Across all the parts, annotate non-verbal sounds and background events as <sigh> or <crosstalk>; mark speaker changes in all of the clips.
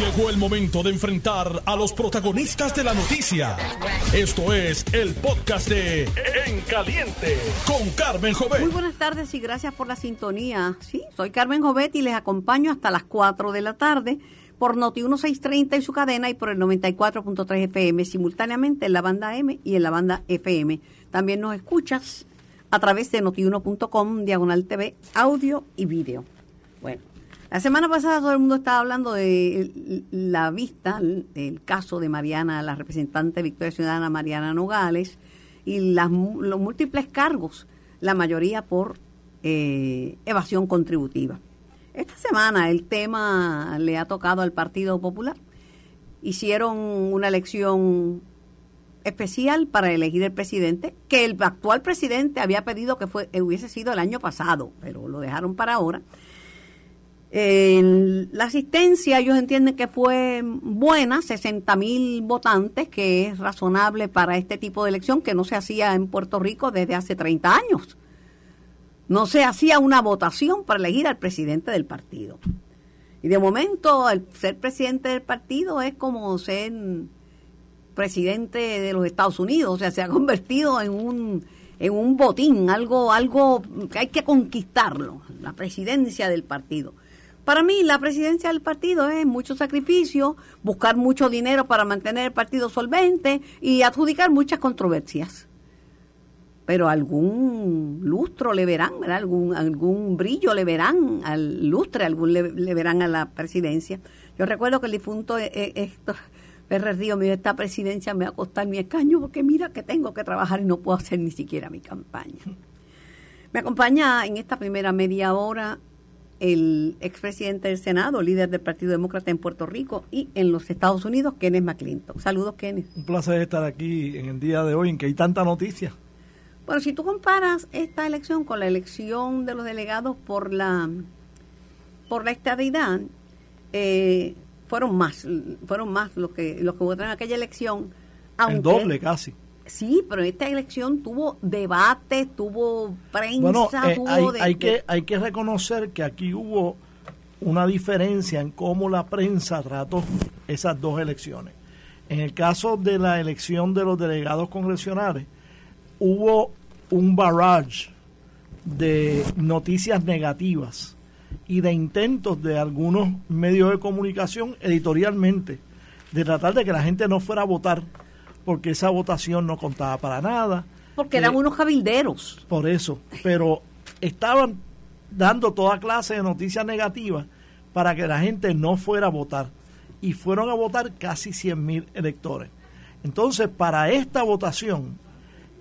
Speaker 1: Llegó el momento de enfrentar a los protagonistas de la noticia. Esto es el podcast de En Caliente con Carmen Jovet.
Speaker 2: Muy buenas tardes y gracias por la sintonía. Sí, soy Carmen Jovet y les acompaño hasta las 4 de la tarde por Noti 1630 y su cadena y por el 94.3 FM simultáneamente en la banda M y en la banda FM. También nos escuchas a través de notiuno.com, diagonal TV, audio y vídeo. Bueno, la semana pasada todo el mundo estaba hablando de la vista, el caso de Mariana, la representante Victoria Ciudadana Mariana Nogales, y las, los múltiples cargos, la mayoría por eh, evasión contributiva. Esta semana el tema le ha tocado al Partido Popular. Hicieron una elección especial para elegir el presidente, que el actual presidente había pedido que fue, hubiese sido el año pasado, pero lo dejaron para ahora la asistencia ellos entienden que fue buena, 60 mil votantes, que es razonable para este tipo de elección que no se hacía en Puerto Rico desde hace 30 años. No se hacía una votación para elegir al presidente del partido. Y de momento el ser presidente del partido es como ser presidente de los Estados Unidos, o sea, se ha convertido en un en un botín, algo algo que hay que conquistarlo, la presidencia del partido. Para mí, la presidencia del partido es mucho sacrificio, buscar mucho dinero para mantener el partido solvente y adjudicar muchas controversias. Pero algún lustro le verán, Algún, algún brillo le verán al lustre, algún le, verán a la presidencia. Yo recuerdo que el difunto eh, eh, Héctor Ferrer Río me dijo, esta presidencia me va a costar mi escaño porque mira que tengo que trabajar y no puedo hacer ni siquiera mi campaña. <laughs> Me acompaña en esta primera media hora el expresidente del Senado, líder del Partido Demócrata en Puerto Rico y en los Estados Unidos, Kenneth McClinton. Saludos, Kenneth.
Speaker 3: Un placer estar aquí en el día de hoy en que hay tanta noticia.
Speaker 2: Bueno, si tú comparas esta elección con la elección de los delegados por la por la estadidad, eh, fueron más, fueron más los que los que votaron en aquella elección.
Speaker 3: el doble casi.
Speaker 2: Sí, pero esta elección tuvo debate, tuvo prensa,
Speaker 3: bueno, eh,
Speaker 2: tuvo
Speaker 3: hay, que, hay que reconocer que aquí hubo una diferencia en cómo la prensa trató esas dos elecciones. En el caso de la elección de los delegados congresionales, hubo un barrage de noticias negativas y de intentos de algunos medios de comunicación editorialmente de tratar de que la gente no fuera a votar porque esa votación no contaba para nada.
Speaker 2: Porque eran eh, unos cabilderos.
Speaker 3: Por eso, pero estaban dando toda clase de noticias negativas para que la gente no fuera a votar. Y fueron a votar casi 100 mil electores. Entonces, para esta votación,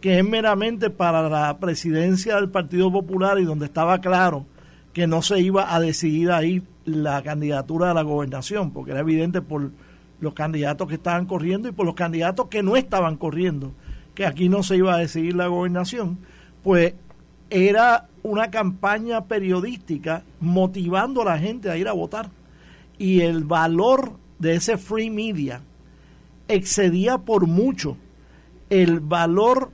Speaker 3: que es meramente para la presidencia del Partido Popular y donde estaba claro que no se iba a decidir ahí la candidatura a la gobernación, porque era evidente por los candidatos que estaban corriendo y por los candidatos que no estaban corriendo, que aquí no se iba a decidir la gobernación, pues era una campaña periodística motivando a la gente a ir a votar. Y el valor de ese free media excedía por mucho el valor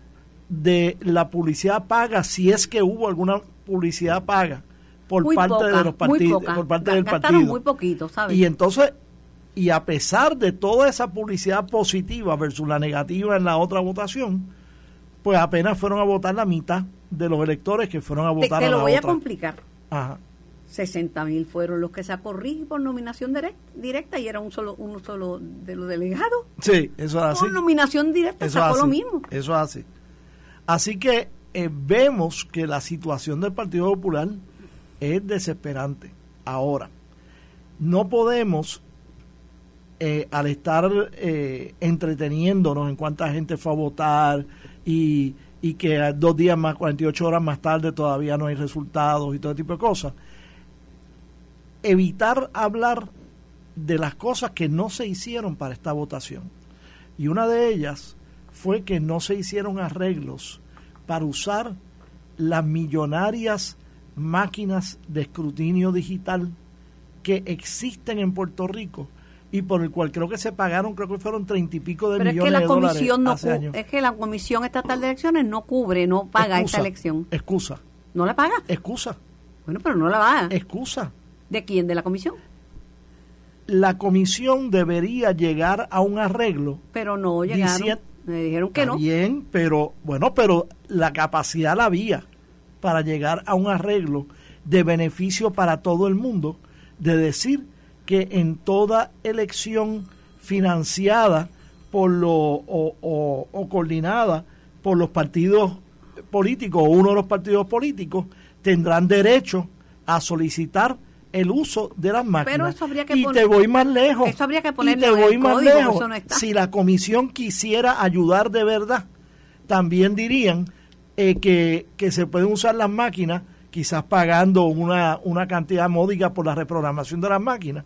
Speaker 3: de la publicidad paga, si es que hubo alguna publicidad paga por parte de los partidos, por parte del partido.
Speaker 2: Muy poquito, ¿sabes?
Speaker 3: Y entonces y a pesar de toda esa publicidad positiva versus la negativa en la otra votación, pues apenas fueron a votar la mitad de los electores que fueron a votar
Speaker 2: te,
Speaker 3: te
Speaker 2: lo voy
Speaker 3: a
Speaker 2: complicar. Ajá. 60 mil fueron los que sacó Ricky por nominación directa y era un solo uno solo de los delegados.
Speaker 3: Sí, eso es así.
Speaker 2: Por nominación directa
Speaker 3: eso
Speaker 2: sacó lo mismo.
Speaker 3: Eso es así. Así que eh, vemos que la situación del Partido Popular es desesperante. Ahora, no podemos eh, al estar eh, entreteniéndonos en cuánta gente fue a votar y, y que dos días más, 48 horas más tarde todavía no hay resultados y todo tipo de cosas, evitar hablar de las cosas que no se hicieron para esta votación. Y una de ellas fue que no se hicieron arreglos para usar las millonarias máquinas de escrutinio digital que existen en Puerto Rico y por el cual creo que se pagaron, creo que fueron treinta y pico de millones
Speaker 2: es
Speaker 3: que la comisión
Speaker 2: no Es que la Comisión Estatal de Elecciones no cubre, no paga esta elección.
Speaker 3: Excusa.
Speaker 2: ¿No la paga?
Speaker 3: Excusa.
Speaker 2: Bueno, pero no la va.
Speaker 3: Excusa.
Speaker 2: ¿De quién? ¿De la comisión?
Speaker 3: la comisión debería llegar a un arreglo.
Speaker 2: Pero no llegaron. Me dijeron que no.
Speaker 3: Bien, pero bueno, pero la capacidad la había para llegar a un arreglo de beneficio para todo el mundo, de decir que en toda elección financiada por lo, o, o coordinada por los partidos políticos o uno de los partidos políticos tendrán derecho a solicitar el uso de las máquinas. y te voy más lejos.
Speaker 2: Eso habría que
Speaker 3: y te voy más lejos. si la comisión quisiera ayudar de verdad, también dirían eh, que, que se pueden usar las máquinas, quizás pagando una, una cantidad módica por la reprogramación de las máquinas,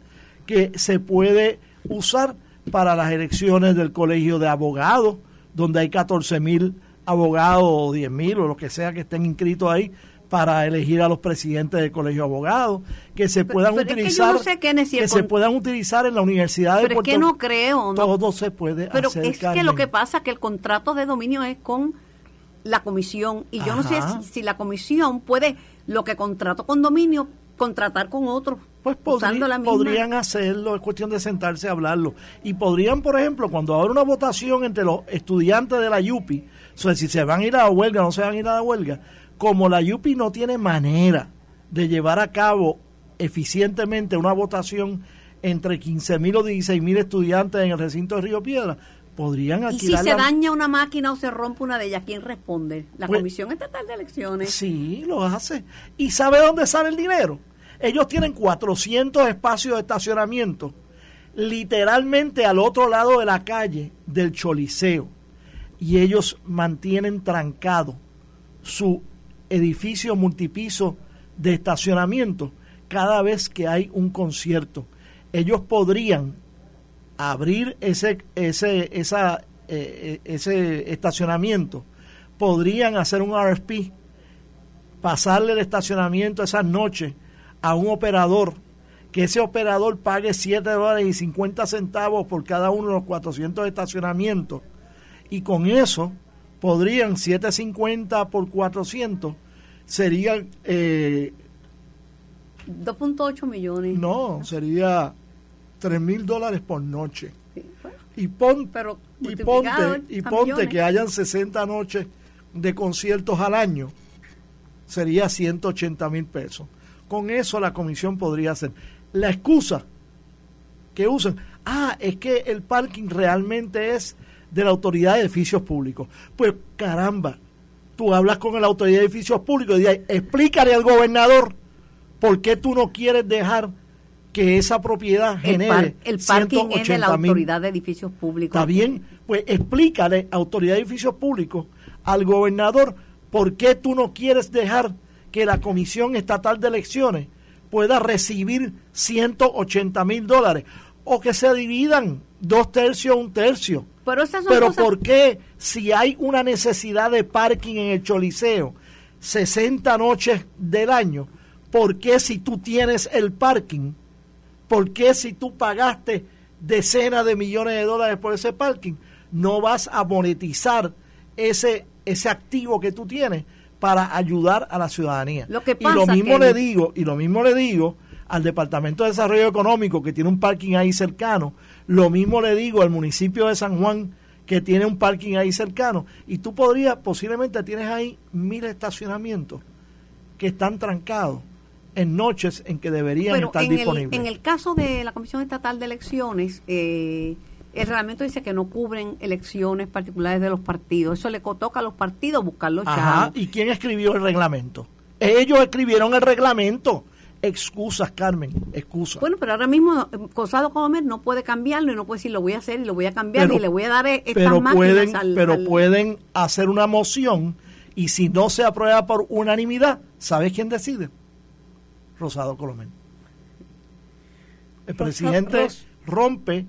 Speaker 3: que se puede usar para las elecciones del colegio de abogados, donde hay 14 mil abogados o 10 mil o lo que sea que estén inscritos ahí para elegir a los presidentes del colegio de abogados, que se puedan utilizar, que, se puedan utilizar en la universidad de
Speaker 2: pero es que no creo,
Speaker 3: todo se puede
Speaker 2: pero es que lo que pasa es que el contrato de dominio es con la comisión y yo no sé si, la comisión puede lo que contrato con dominio contratar con otros
Speaker 3: pues podrían hacerlo, es cuestión de sentarse a hablarlo. Y podrían, por ejemplo, cuando habrá una votación entre los estudiantes de la YUPI, o sea, si se van a ir a la huelga o no se van a ir a la huelga, como la YUPI no tiene manera de llevar a cabo eficientemente una votación entre 15 mil o 16 mil estudiantes en el recinto de Río Piedra, podrían
Speaker 2: alquilar. ¿Y si se daña una máquina o se rompe una de ellas, quién responde? ¿La pues, Comisión Estatal de Elecciones?
Speaker 3: Sí, lo hace. ¿Y sabe dónde sale el dinero? Ellos tienen 400 espacios de estacionamiento, literalmente al otro lado de la calle del Choliseo. Y ellos mantienen trancado su edificio multipiso de estacionamiento cada vez que hay un concierto. Ellos podrían abrir ese, ese, esa, eh, ese estacionamiento, podrían hacer un RFP, pasarle el estacionamiento esas noches a un operador, que ese operador pague 7 dólares y 50 centavos por cada uno de los 400 estacionamientos, y con eso podrían 750 por 400 sería eh,
Speaker 2: 2.8 millones.
Speaker 3: No, sería 3 mil dólares por noche. y, pon, Pero y ponte, y ponte que hayan 60 noches de conciertos al año, sería 180 mil pesos. Con eso la comisión podría hacer. La excusa que usan, ah, es que el parking realmente es de la autoridad de edificios públicos. Pues caramba, tú hablas con la autoridad de edificios públicos y dices, explícale al gobernador por qué tú no quieres dejar que esa propiedad genere
Speaker 2: el, parking es de la autoridad de edificios públicos.
Speaker 3: Está bien, pues explícale, autoridad de edificios públicos, al gobernador por qué tú no quieres dejar que la Comisión Estatal de Elecciones pueda recibir 180 mil dólares o que se dividan dos tercios, un tercio. Pero, Pero ¿por qué si hay una necesidad de parking en el Choliseo 60 noches del año? ¿Por qué si tú tienes el parking? ¿Por qué si tú pagaste decenas de millones de dólares por ese parking? No vas a monetizar ese, ese activo que tú tienes para ayudar a la ciudadanía. y lo mismo le digo, y lo mismo le digo al Departamento de Desarrollo Económico que tiene un parking ahí cercano, lo mismo le digo al municipio de San Juan que tiene un parking ahí cercano y tú podrías, posiblemente tienes ahí mil estacionamientos que están trancados en noches en que deberían estar disponibles.
Speaker 2: en el caso de la Comisión Estatal de Elecciones, eh, el reglamento dice que no cubren elecciones particulares de los partidos. Eso le toca a los partidos buscar los Ajá,
Speaker 3: ¿Y quién escribió el reglamento? Ellos escribieron el reglamento. Excusas, Carmen, excusas.
Speaker 2: Bueno, pero ahora mismo eh, Cosado Comer no puede cambiarlo y no puede decir lo voy a hacer y lo voy a cambiar y le voy a dar e-, estas
Speaker 3: pero pueden, Pero pueden hacer una moción y si no se aprueba por unanimidad, ¿sabes quién decide? Rosado Colomé. El presidente rompe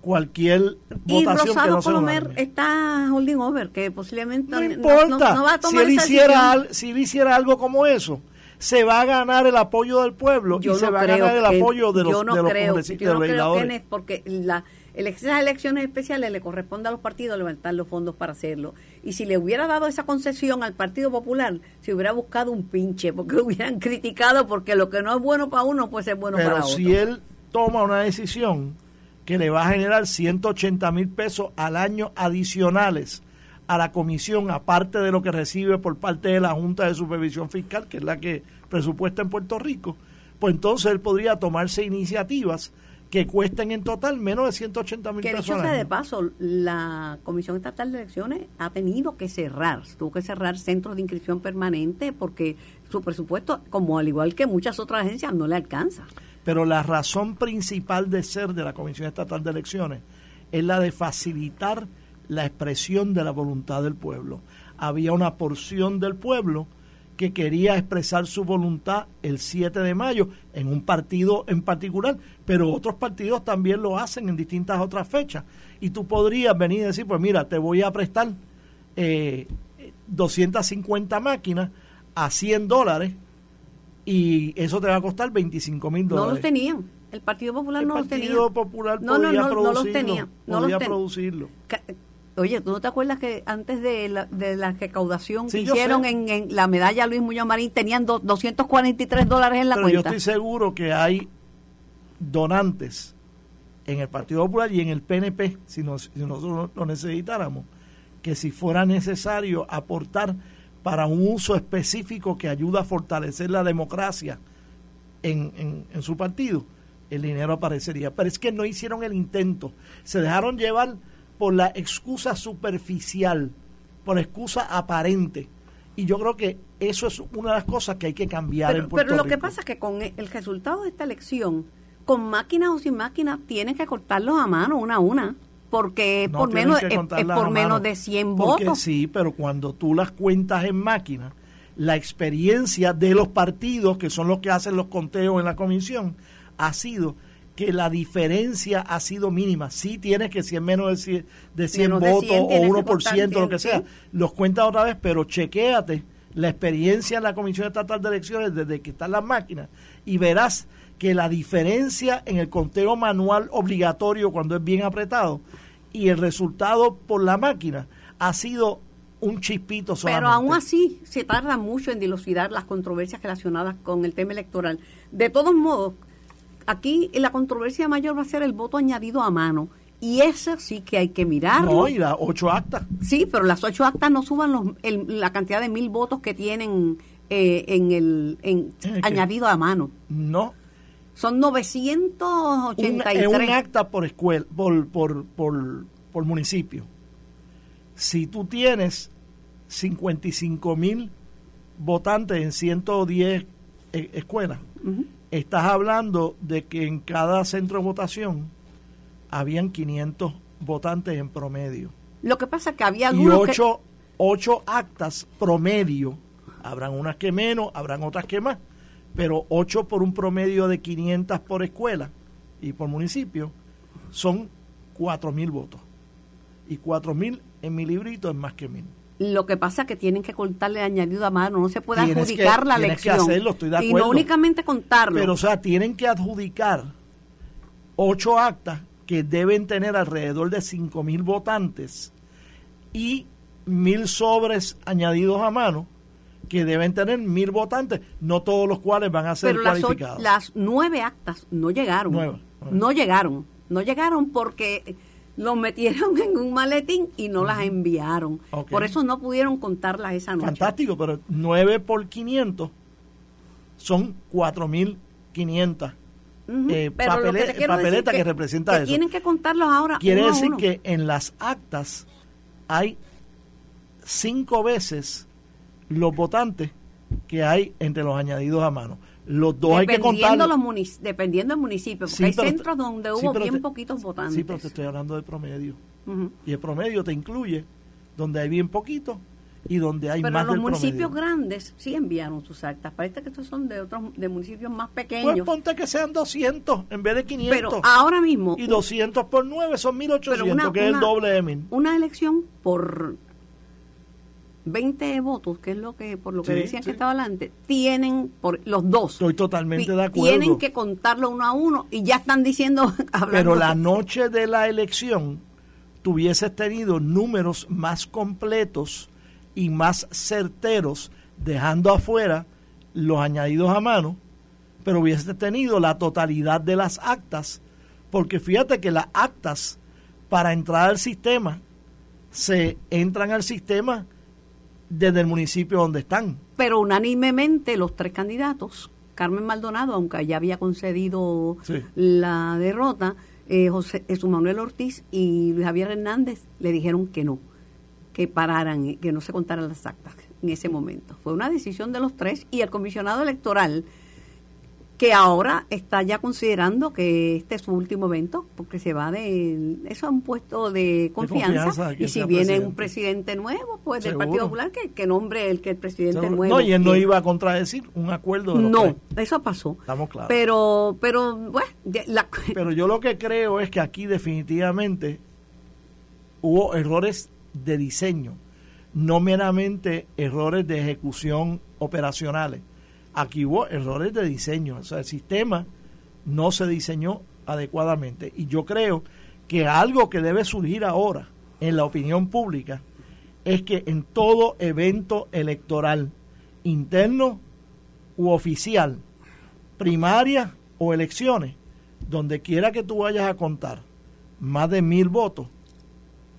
Speaker 3: cualquier votación y Rosado
Speaker 2: que está holding over, que posiblemente
Speaker 3: no importa. va a tomar si él hiciera si él hiciera algo como eso, se va a ganar el apoyo del pueblo y se va a ganar el apoyo de los, yo no de los creo, yo no creo que
Speaker 2: es porque la esas elecciones especiales le corresponde a los partidos levantar los fondos para hacerlo. Y si le hubiera dado esa concesión al Partido Popular, se hubiera buscado un pinche, porque <laughs> lo hubieran criticado, porque lo que no es bueno para uno puede ser bueno para otro.
Speaker 3: si él toma una decisión que le va a generar 180 mil pesos al año adicionales a la comisión, aparte de lo que recibe por parte de la Junta de Supervisión Fiscal, que es la que presupuesta en Puerto Rico, pues entonces él podría tomarse iniciativas que cuesten en total menos de 180 mil pesos.
Speaker 2: Que dicho sea de paso, la Comisión Estatal de Elecciones ha tenido que cerrar, tuvo que cerrar centros de inscripción permanente porque su presupuesto, como al igual que muchas otras agencias, no le alcanza.
Speaker 3: Pero la razón principal de ser de la Comisión Estatal de Elecciones es la de facilitar la expresión de la voluntad del pueblo. Había una porción del pueblo que quería expresar su voluntad el 7 de mayo en un partido en particular, pero otros partidos también lo hacen en distintas otras fechas. Y tú podrías venir y decir, pues mira, te voy a prestar eh, 250 máquinas a 100 dólares y eso te va a costar 25 mil dólares.
Speaker 2: No los tenían. El Partido Popular no los tenía.
Speaker 3: El Partido Popular
Speaker 2: no,
Speaker 3: podía
Speaker 2: no, no,
Speaker 3: producirlo.
Speaker 2: No los tenía. No
Speaker 3: podía
Speaker 2: los
Speaker 3: producirlo.
Speaker 2: Oye, ¿tú no te acuerdas que antes de la, de la recaudación
Speaker 3: Sí,
Speaker 2: que
Speaker 3: yo
Speaker 2: hicieron en, en la medalla Luis Muñoz Marín tenían do- 243 dólares en la
Speaker 3: Pero yo
Speaker 2: cuenta?
Speaker 3: estoy seguro que hay donantes en el Partido Popular y en el PNP, si, nos- si nosotros lo necesitáramos, que si fuera necesario aportar para un uso específico que ayuda a fortalecer la democracia en, en- en su partido, el dinero aparecería. Pero es que no hicieron el intento. Se dejaron llevar por la excusa superficial, por la excusa aparente. Y yo creo que eso es una de las cosas que hay que cambiar
Speaker 2: Pero,
Speaker 3: en Puerto
Speaker 2: pero lo que pasa es que con el resultado de esta elección, con máquinas o sin máquinas, tienen que cortarlos a mano una a una, porque
Speaker 3: No
Speaker 2: por menos es, por menos de 100
Speaker 3: porque
Speaker 2: votos.
Speaker 3: Sí, pero cuando tú las cuentas en máquina, la experiencia de los partidos, que son los que hacen los conteos en la comisión, ha sido que la diferencia ha sido mínima. Sí tienes que si es menos de 100, de 100
Speaker 2: Menos de
Speaker 3: votos
Speaker 2: 100
Speaker 3: o
Speaker 2: tienes que
Speaker 3: 1%,
Speaker 2: contar
Speaker 3: lo que
Speaker 2: 100,
Speaker 3: sea,
Speaker 2: sí.
Speaker 3: los cuentas otra vez, pero chequéate la experiencia en la Comisión Estatal de Elecciones desde que están las máquinas y verás que la diferencia en el conteo manual obligatorio cuando es bien y el resultado por la máquina ha sido un chispito solamente.
Speaker 2: Pero aún así se tarda mucho en dilucidar las controversias relacionadas con el tema electoral. De todos modos, aquí la controversia mayor va a ser el voto añadido a mano. Y eso sí que hay que mirarlo.
Speaker 3: No, y las ocho actas.
Speaker 2: Sí, pero las ocho actas no suban los, el- la cantidad de mil votos que tienen eh, en el añadido a mano.
Speaker 3: No.
Speaker 2: Son
Speaker 3: Un,
Speaker 2: 983.
Speaker 3: es un acta por escuela, por, por, por, por municipio. Si tú tienes 55 mil votantes en 110 e- escuelas, estás hablando de que en cada centro de votación habían 500 votantes en promedio.
Speaker 2: Lo que pasa es que había
Speaker 3: Y
Speaker 2: algunos que-
Speaker 3: ocho, ocho actas promedio. Habrán unas que menos, habrán otras que más. Pero ocho por un promedio de 500 por escuela y por municipio son 4 mil votos. Y 4 mil en mi librito es más que mil.
Speaker 2: Lo que pasa es que tienen que contarle añadido a mano, no se puede
Speaker 3: Tienes
Speaker 2: adjudicar
Speaker 3: que-
Speaker 2: la
Speaker 3: tienes que
Speaker 2: elección.
Speaker 3: hacerlo, estoy de
Speaker 2: Y
Speaker 3: acuerdo.
Speaker 2: no únicamente contarlo.
Speaker 3: Pero, o sea, tienen que adjudicar ocho actas que deben tener alrededor de 5 mil votantes y mil sobres añadidos a mano que deben tener mil votantes, no todos los cuales van a ser
Speaker 2: Pero
Speaker 3: cualificados.
Speaker 2: las nueve actas no llegaron.
Speaker 3: Nueve, nueve.
Speaker 2: No llegaron. No llegaron porque los metieron <laughs> en un maletín y no las enviaron. Por eso no pudieron contarlas esa noche.
Speaker 3: Fantástico, pero 9 por 500 son 4.500
Speaker 2: Ujú.
Speaker 3: eh,
Speaker 2: Pero lo que
Speaker 3: papeletas que representa
Speaker 2: que
Speaker 3: eso.
Speaker 2: tienen que contarlos ahora
Speaker 3: Quiere
Speaker 2: uno a
Speaker 3: decir
Speaker 2: uno.
Speaker 3: que en las actas hay cinco veces los votantes que hay entre los añadidos a mano. Los dos hay que
Speaker 2: dependiendo,
Speaker 3: contar.
Speaker 2: dependiendo del municipio, porque hay centros donde hubo bien poquitos votantes.
Speaker 3: Sí, pero te estoy hablando de promedio.
Speaker 2: Ujú.
Speaker 3: Y el promedio te incluye donde hay bien poquito y donde hay
Speaker 2: Pero
Speaker 3: más
Speaker 2: los
Speaker 3: del
Speaker 2: municipios
Speaker 3: promedio.
Speaker 2: grandes sí enviaron sus actas. Parece que estos son de otros de municipios más
Speaker 3: Pues
Speaker 2: pequeños.
Speaker 3: ponte que sean 200 en vez de 500.
Speaker 2: pero ahora mismo
Speaker 3: y 200 por 9 son 1800,
Speaker 2: Pero una-
Speaker 3: que es el
Speaker 2: una-
Speaker 3: doble de mil.
Speaker 2: una elección por 20 votos, que es lo que por lo que
Speaker 3: Sí,
Speaker 2: decían
Speaker 3: sí.
Speaker 2: que estaba adelante, tienen por los dos.
Speaker 3: Estoy totalmente de acuerdo.
Speaker 2: Tienen que contarlo uno a uno y ya están diciendo <laughs> hablando
Speaker 3: Pero la noche de la elección tuvieses tenido números más completos y más certeros, dejando afuera los añadidos a mano, pero hubiese tenido la totalidad de las actas, porque fíjate que las actas para entrar al sistema se entran al sistema desde el municipio donde están.
Speaker 2: Pero unánimemente los tres candidatos, Carmen Maldonado, aunque ya había concedido la derrota, eh, José Jesús Manuel Ortiz y Luis Javier Hernández le dijeron que no, que pararan, que no se contaran las actas en ese momento. Fue una decisión de los tres y el comisionado electoral que ahora está ya considerando que este es su último evento, porque se va de... Eso es un puesto de confianza. y si viene un presidente nuevo, pues del Partido Popular, que, que, nombre el que el presidente nuevo...
Speaker 3: No, y él no iba a contradecir un acuerdo.
Speaker 2: no, eso pasó.
Speaker 3: Estamos claros.
Speaker 2: Pero, pero, bueno... <laughs>
Speaker 3: Pero yo lo que creo es que aquí definitivamente hubo errores de diseño, no meramente errores de ejecución operacionales aquí hubo errores de diseño, o sea, el sistema no se diseñó adecuadamente. Y yo creo que algo que debe surgir ahora en la opinión pública es que en todo evento electoral, interno u oficial, primaria o elecciones, donde quiera que tú vayas a contar más de mil votos,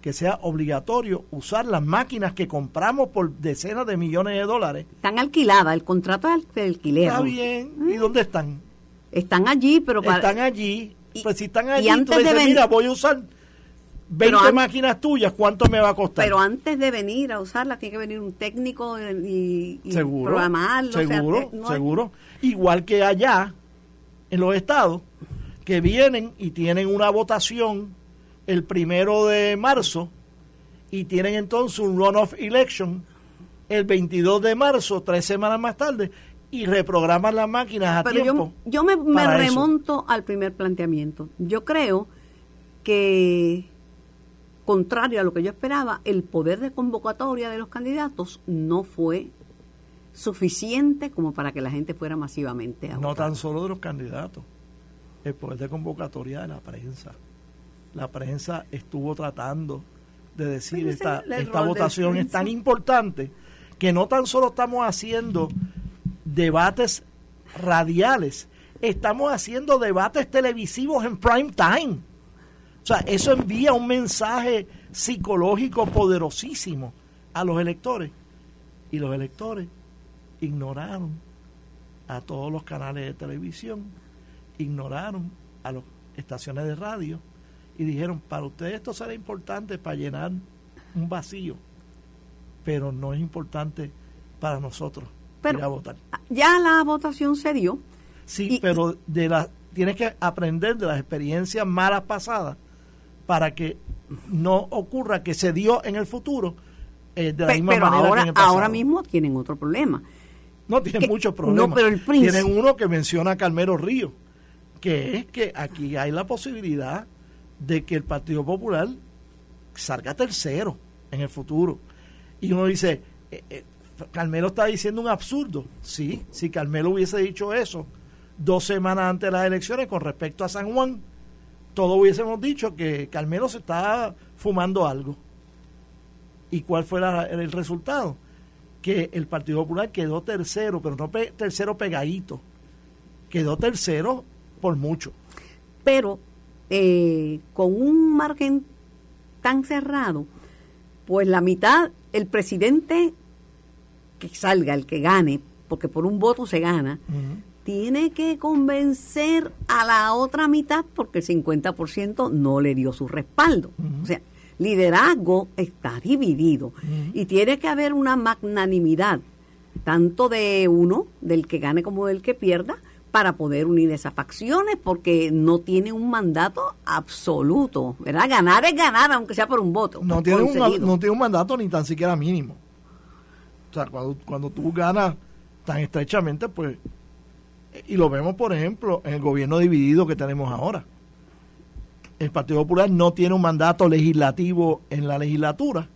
Speaker 3: que sea obligatorio usar las máquinas que compramos por decenas de millones de dólares.
Speaker 2: Están alquiladas, el contrato es de alquiler.
Speaker 3: Está bien. ¿Y dónde están?
Speaker 2: Están allí, pero
Speaker 3: para... Están allí. pues si están allí, antes tú dices, mira, voy a usar 20 máquinas tuyas, ¿cuánto me va a costar?
Speaker 2: Pero antes de venir a usarlas, tiene que venir un técnico y, y
Speaker 3: seguro,
Speaker 2: programarlo.
Speaker 3: Seguro, seguro. Igual que allá, en los estados, que vienen y tienen una votación el primero de marzo y tienen entonces un runoff election el 22 de marzo, tres semanas más tarde, y reprograman las máquinas a
Speaker 2: Pero
Speaker 3: tiempo.
Speaker 2: Yo, me, remonto al primer planteamiento. Yo creo que, contrario a lo que yo esperaba, el poder de convocatoria de los candidatos no fue suficiente como para que la gente fuera masivamente a
Speaker 3: No tan solo de los candidatos, el poder de convocatoria de la prensa la prensa estuvo tratando de decir esta, esta votación es tan importante que no tan solo estamos haciendo debates radiales, estamos haciendo debates televisivos en prime time. O sea, eso envía un mensaje psicológico poderosísimo a los electores. Y los electores ignoraron a todos los canales de televisión, ignoraron a las estaciones de radio, y dijeron, para ustedes esto será importante para llenar un vacío, pero no es importante para nosotros
Speaker 2: pero,
Speaker 3: ir a votar.
Speaker 2: Ya la votación se dio.
Speaker 3: Sí, pero de la, tienes que aprender de las experiencias malas pasadas para que no ocurra que se dio en el futuro eh, de la misma
Speaker 2: pero
Speaker 3: manera
Speaker 2: ahora,
Speaker 3: que en el pasado.
Speaker 2: ahora mismo tienen otro problema.
Speaker 3: No, tienen muchos problemas.
Speaker 2: No, pero el
Speaker 3: Tienen uno que menciona Carmelo Río, que es que aquí hay la posibilidad de que el Partido Popular salga tercero en el futuro. Y uno dice, eh, eh, Carmelo está diciendo un absurdo. Sí, si Carmelo hubiese dicho eso dos semanas antes de las elecciones con respecto a San Juan, todos hubiésemos dicho que Carmelo se estaba fumando algo. ¿Y cuál fue el resultado? Que el Partido Popular quedó tercero, pero no tercero pegadito. Quedó tercero por mucho.
Speaker 2: Pero eh, con un margen tan cerrado, pues la mitad, el presidente que salga, el que gane, porque por un voto se gana, tiene que convencer a la otra mitad porque el 50% no le dio su respaldo. O sea, liderazgo está dividido y tiene que haber una magnanimidad, tanto de uno, del que gane como del que pierda, para poder unir esas facciones porque no tiene un mandato absoluto, ¿verdad? Ganar es ganar, aunque sea por un voto.
Speaker 3: No tiene, un, no tiene un mandato ni tan siquiera mínimo. O sea, cuando, cuando tú ganas tan estrechamente, pues, y lo vemos, por ejemplo, en el gobierno dividido que tenemos ahora. El Partido Popular no tiene un mandato legislativo en la legislatura,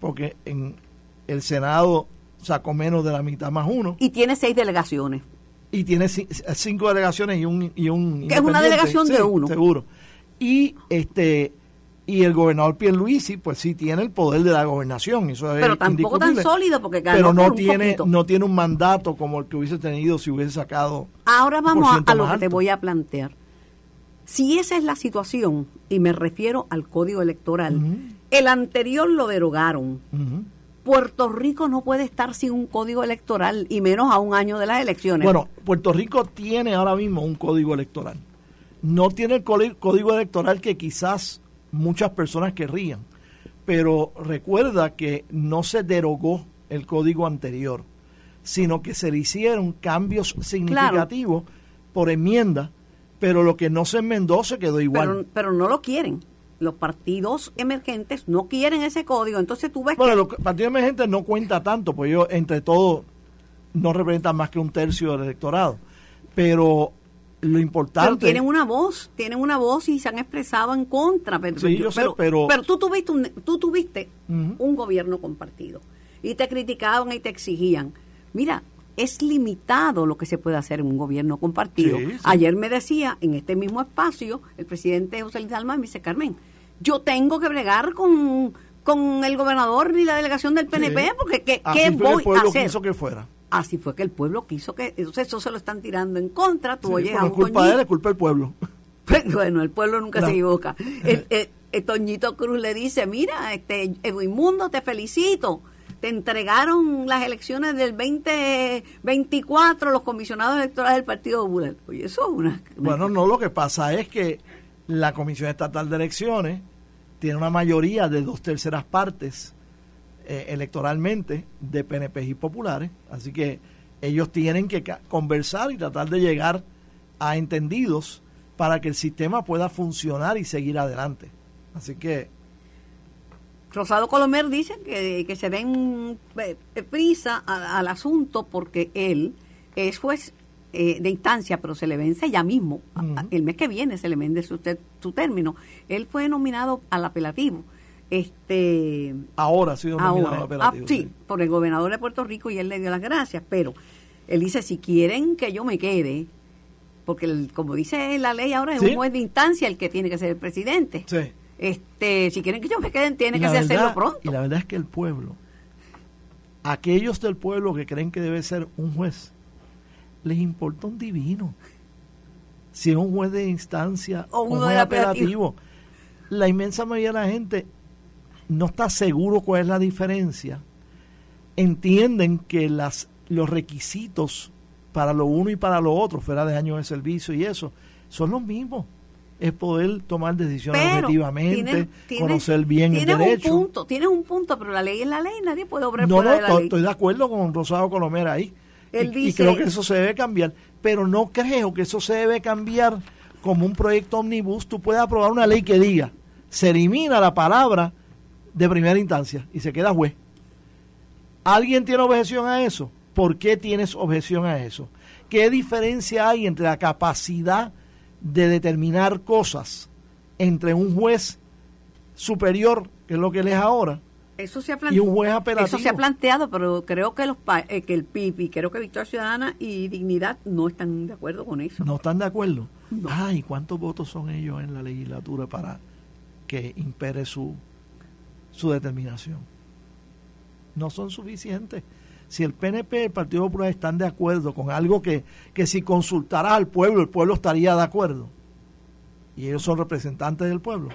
Speaker 3: porque en el Senado sacó menos de la mitad más uno.
Speaker 2: Y tiene seis delegaciones
Speaker 3: y tiene cinco delegaciones y un y un
Speaker 2: que es una delegación de uno.
Speaker 3: seguro. Y este y el gobernador Pierluisi pues sí tiene el poder de la gobernación eso
Speaker 2: pero tampoco tan sólido porque
Speaker 3: pero no tiene no tiene un mandato como el que hubiese tenido si hubiese sacado
Speaker 2: Ahora vamos a, lo que te voy a plantear. Si esa es la situación, y me refiero al código electoral, el anterior lo derogaron. Puerto Rico no puede estar sin un código electoral y menos a un año de las elecciones.
Speaker 3: Bueno, Puerto Rico tiene ahora mismo un código electoral. No tiene el código electoral que quizás muchas personas querrían, pero recuerda que no se derogó el código anterior, sino que se le hicieron cambios significativos por enmienda, pero lo que no se enmendó se quedó igual.
Speaker 2: Pero, pero no lo quieren los partidos emergentes no quieren ese código, entonces tú ves
Speaker 3: bueno, los partidos emergentes no cuenta tanto, pues ellos entre todos no representan más que un tercio del electorado, pero lo importante... Pero
Speaker 2: tienen una voz, tienen una voz y se han expresado en contra, pero,
Speaker 3: sí, yo sé, pero,
Speaker 2: pero, tú tuviste, un, tú tuviste un gobierno compartido y te criticaban y te exigían, mira, es limitado lo que se puede hacer en un gobierno compartido. Ayer me decía en este mismo espacio el presidente José Luis Alma, me dice, Carmen, yo tengo que bregar con, con el gobernador y la delegación del PNP, porque ¿qué, ¿qué voy
Speaker 3: a
Speaker 2: hacer?
Speaker 3: quiso que fuera.
Speaker 2: Así fue que el pueblo quiso que, entonces eso se lo están tirando en contra, tú oyes
Speaker 3: a culpa de él, es culpa del pueblo. <laughs>
Speaker 2: bueno, el pueblo nunca se equivoca. <laughs> El, Toñito Cruz le dice, mira, este Edwin Mundo, te felicito te entregaron las elecciones del 2024 los comisionados electorales del Partido Popular. Oye, eso es una...
Speaker 3: Bueno, no, lo que pasa es que la Comisión Estatal de Elecciones tiene una mayoría de dos terceras partes eh, electoralmente de PNP y populares, así que ellos tienen que conversar y tratar de llegar a entendidos para que el sistema pueda funcionar y seguir adelante. Así que
Speaker 2: Rosado Colomer dice que, se den eh, prisa al asunto porque él es juez eh, de instancia, pero se le vence ya mismo. El mes que viene se le vence su, su término. Él fue nominado al apelativo. Este,
Speaker 3: ahora ha sido nominado al apelativo.
Speaker 2: Ah, sí, por el gobernador de Puerto Rico y él le dio las gracias, pero él dice, si quieren que yo me quede, porque como dice la ley ahora es un juez de instancia el que tiene que ser el presidente.
Speaker 3: Sí
Speaker 2: este, si quieren que yo me queden, tiene que hacerlo pronto.
Speaker 3: Y la verdad es que el pueblo, aquellos del pueblo que creen que debe ser un juez, les importa un divino. Si es un juez de instancia o un juez apelativo. La inmensa mayoría de la gente no está seguro cuál es la diferencia. Entienden que las, los requisitos para lo uno y para lo otro, fuera de años de servicio y eso, son los mismos es poder tomar decisiones objetivamente, conocer bien el derecho.
Speaker 2: Un punto, tienes un punto, pero la ley es la ley, nadie puede obrar
Speaker 3: no,
Speaker 2: fuera
Speaker 3: no,
Speaker 2: de la
Speaker 3: estoy de acuerdo con Rosado Colomera ahí. y, creo que eso se debe cambiar, pero no creo que eso se debe cambiar como un proyecto omnibus. Tú puedes aprobar una ley que diga, se elimina la palabra de primera instancia y se queda juez. ¿Alguien tiene objeción a eso? ¿Por qué tienes objeción a eso? ¿Qué diferencia hay entre la capacidad de determinar cosas entre un juez superior, que es lo que él es ahora,
Speaker 2: eso se ha
Speaker 3: y un juez apelativo.
Speaker 2: Eso se ha planteado, pero creo que los eh, que el PIB y creo que Victoria Ciudadana y Dignidad no están de acuerdo con eso.
Speaker 3: No están de acuerdo. Ay, ¿cuántos votos son ellos en la legislatura para que impere su, su determinación? No son suficientes si el PNP y el Partido Popular están de acuerdo con algo que, que si consultara al pueblo, el pueblo estaría de acuerdo, y ellos son representantes del pueblo,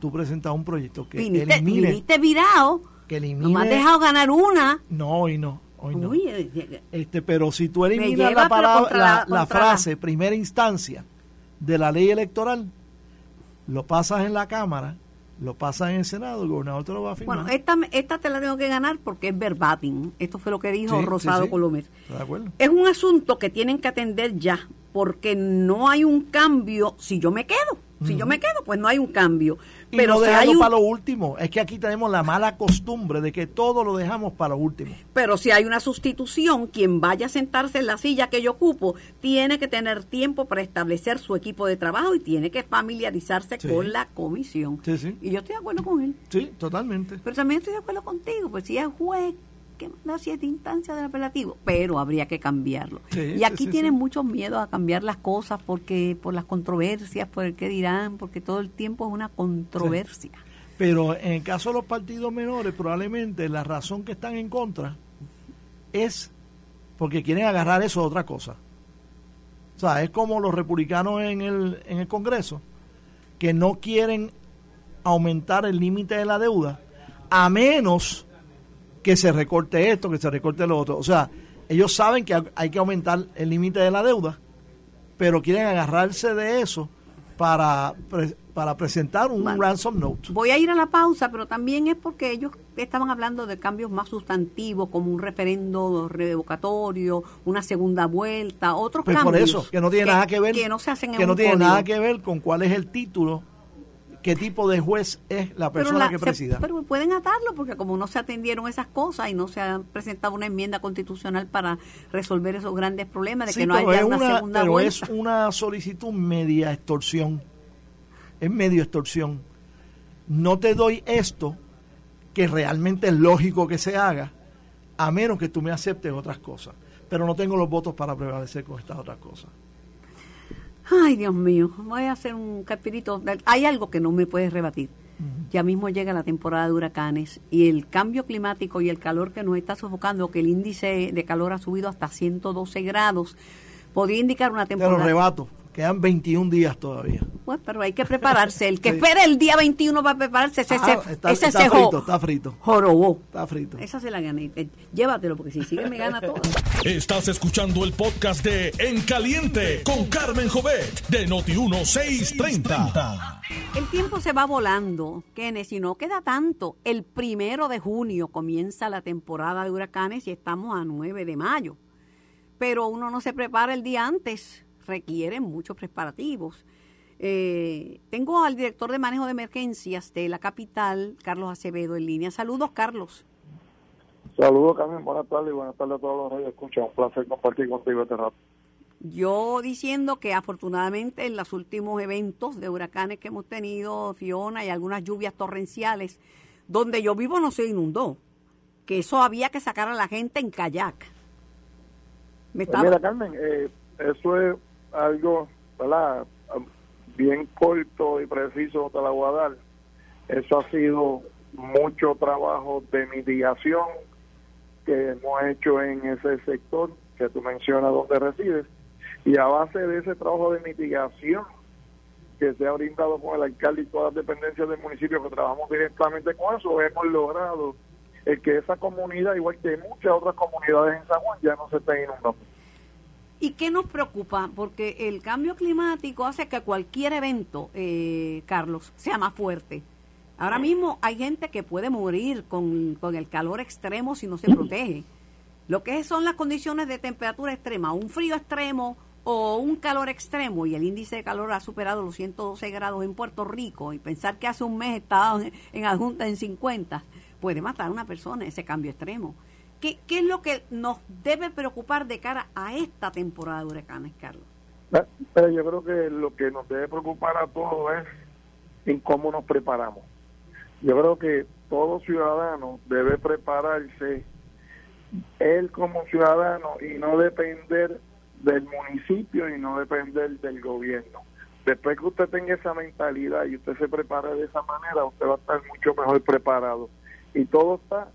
Speaker 3: tú presentas un proyecto que
Speaker 2: viniste,
Speaker 3: elimine...
Speaker 2: Viniste virado, que elimine... No has dejado ganar una.
Speaker 3: No, hoy no. Hoy no. este, pero si tú eliminas la, palabra, la, frase primera instancia de la ley electoral, lo pasas en la Cámara lo pasa en el Senado, el gobernador te lo va a firmar.
Speaker 2: Bueno, esta, esta te la tengo que ganar porque es verbatim. Esto fue lo que dijo Rosado Colomer. Es un asunto que tienen que atender ya, porque no hay un cambio si yo me quedo. Si yo me quedo, pues no hay un cambio.
Speaker 3: Y pero no dejarlo para lo último. Es que aquí tenemos la mala costumbre de que todo lo dejamos para lo último.
Speaker 2: Pero si hay una sustitución, quien vaya a sentarse en la silla que yo ocupo tiene que tener tiempo para establecer su equipo de trabajo y tiene que familiarizarse con la comisión. Y yo estoy de acuerdo con él.
Speaker 3: Sí, totalmente.
Speaker 2: Pero también estoy de acuerdo contigo, pues si es juez que no siete instancias del apelativo, pero habría que cambiarlo. y aquí tienen muchos miedos a cambiar las cosas porque por las controversias, por el que dirán, porque todo el tiempo es una controversia.
Speaker 3: Pero en el caso de los partidos menores, probablemente la razón que están en contra es porque quieren agarrar eso a otra cosa. O sea, es como los republicanos en el, en el Congreso, que no quieren aumentar el límite de la deuda, a menos que se recorte esto, que se recorte lo otro. O sea, ellos saben que hay que aumentar el límite de la deuda, pero quieren agarrarse de eso para, para presentar un ransom note.
Speaker 2: Voy a ir a la pausa, pero también es porque ellos estaban hablando de cambios más sustantivos, como un referendo revocatorio, una segunda vuelta, otros cambios.
Speaker 3: Pues por eso, que no tiene nada que ver,
Speaker 2: que no se hacen
Speaker 3: que no tiene nada que ver con cuál es el título qué tipo de juez es la persona que presida.
Speaker 2: pero pueden atarlo porque como no se atendieron esas cosas y no se ha presentado una enmienda constitucional para resolver esos grandes problemas de que no haya una, segunda
Speaker 3: pero es una solicitud media extorsión. Es medio extorsión. No te doy esto que realmente es lógico que se haga a menos que tú me aceptes otras cosas. Pero no tengo los votos para prevalecer con estas otras cosas.
Speaker 2: Ay, Dios mío, voy a hacer un capirito. Hay algo que no me puedes rebatir. Ya mismo llega la temporada de huracanes y el cambio climático y el calor que nos está sofocando, que el índice de calor ha subido hasta 112 grados, podría indicar una temporada.
Speaker 3: Pero rebato. Quedan 21 días todavía.
Speaker 2: Pues, pero hay que prepararse. El que <laughs> espere el día 21 para prepararse, ese,
Speaker 3: ah, está, ese está frito, está frito.
Speaker 2: Jorobó.
Speaker 3: Está frito.
Speaker 2: Esa se la gané. Eh, llévatelo, porque si sigue me gana todo.
Speaker 1: Estás escuchando el podcast de En Caliente con Carmen Jovet de Noti1630.
Speaker 2: El tiempo se va volando, Kenneth, y no queda tanto. El primero de junio comienza la temporada de huracanes y estamos a 9 de mayo. Pero uno no se prepara el día antes requieren muchos preparativos. Eh, tengo al director de manejo de emergencias de la capital, Carlos Acevedo, en línea. Saludos, Carlos.
Speaker 4: Saludos, Carmen. Buenas tardes y buenas tardes a todos los que escuchan. Un placer compartir contigo este rato.
Speaker 2: Yo diciendo que afortunadamente en los últimos eventos de huracanes que hemos tenido, Fiona y algunas lluvias torrenciales, donde yo vivo no se inundó, que eso había que sacar a la gente en kayak.
Speaker 4: Me pues Mira, Carmen, eh, eso es algo, ¿verdad? Bien corto y preciso te la voy a dar. Eso ha sido mucho trabajo de mitigación que hemos hecho en ese sector que tú mencionas donde resides y a base de ese trabajo de mitigación que se ha brindado con el alcalde y todas las dependencias del municipio que trabajamos directamente con eso, hemos logrado el que esa comunidad, igual que muchas otras comunidades en San Juan, ya no se estén inundando.
Speaker 2: ¿Y qué nos preocupa? Porque el cambio climático hace que cualquier evento, eh, Carlos, sea más fuerte. Ahora mismo hay gente que puede morir con, el calor extremo si no se protege. Lo que son las condiciones de temperatura extrema, un frío extremo o un calor extremo, y el índice de calor ha superado los 112 grados en Puerto Rico, y pensar que hace un mes estaba en adjunta en 50, puede matar a una persona ese cambio extremo. ¿Qué, es lo que nos debe preocupar de cara a esta temporada de huracanes, Carlos?
Speaker 4: Pero yo creo que lo que nos debe preocupar a todos es en cómo nos preparamos. Yo creo que todo ciudadano debe prepararse, él como ciudadano, y no depender del municipio y no depender del gobierno. Después que usted tenga esa mentalidad y usted se prepare de esa manera, usted va a estar mucho mejor preparado. Y todo está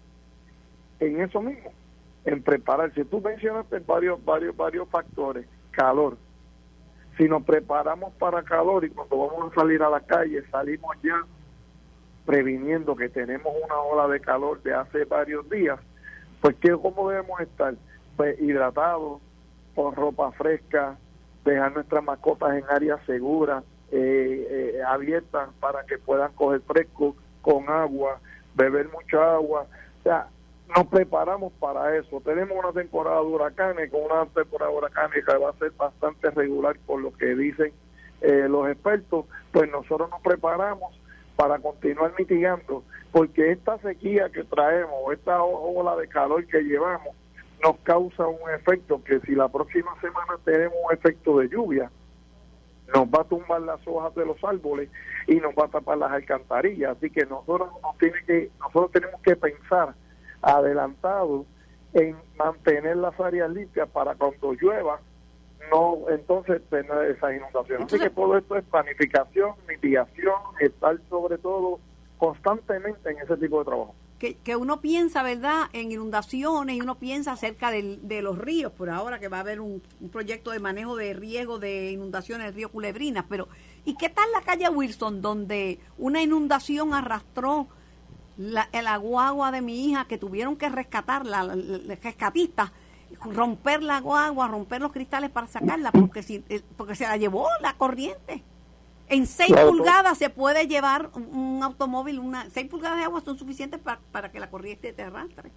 Speaker 4: en eso mismo, en prepararse. Tú mencionaste varios, varios, varios factores. Calor. Si nos preparamos para calor y cuando vamos a salir a la calle salimos ya previniendo que tenemos una ola de calor de hace varios días, pues ¿qué, ¿cómo debemos estar? Pues hidratados, con ropa fresca, dejar nuestras mascotas en áreas seguras, eh, eh, abiertas para que puedan coger fresco, con agua, beber mucha agua. O sea, nos preparamos para eso. Tenemos una temporada de huracanes, con una temporada de huracanes que va a ser bastante regular por lo que dicen eh, los expertos, pues nosotros nos preparamos para continuar mitigando, porque esta sequía que traemos, esta ola de calor que llevamos, nos causa un efecto que si la próxima semana tenemos un efecto de lluvia, nos va a tumbar las hojas de los árboles y nos va a tapar las alcantarillas. Así que nosotros, nos tiene que, nosotros tenemos que pensar adelantado en mantener las áreas limpias para cuando llueva no entonces tener esa inundación. Así que todo esto es planificación, mitigación, estar sobre todo constantemente en ese tipo de trabajo.
Speaker 2: que, uno piensa, ¿verdad?, en inundaciones y uno piensa acerca de los ríos, por ahora que va a haber un, proyecto de manejo de riesgo de inundaciones del río Culebrinas, pero ¿y qué tal la calle Wilson, donde una inundación arrastró la, el aguagua de mi hija que tuvieron que rescatar, la, la, rescatistas, romper la guagua, romper los cristales para sacarla, porque, si, eh, porque se la llevó la corriente? En 6 pulgadas se puede llevar un, automóvil, una 6 pulgadas de agua son suficientes para, que la corriente te arrastre.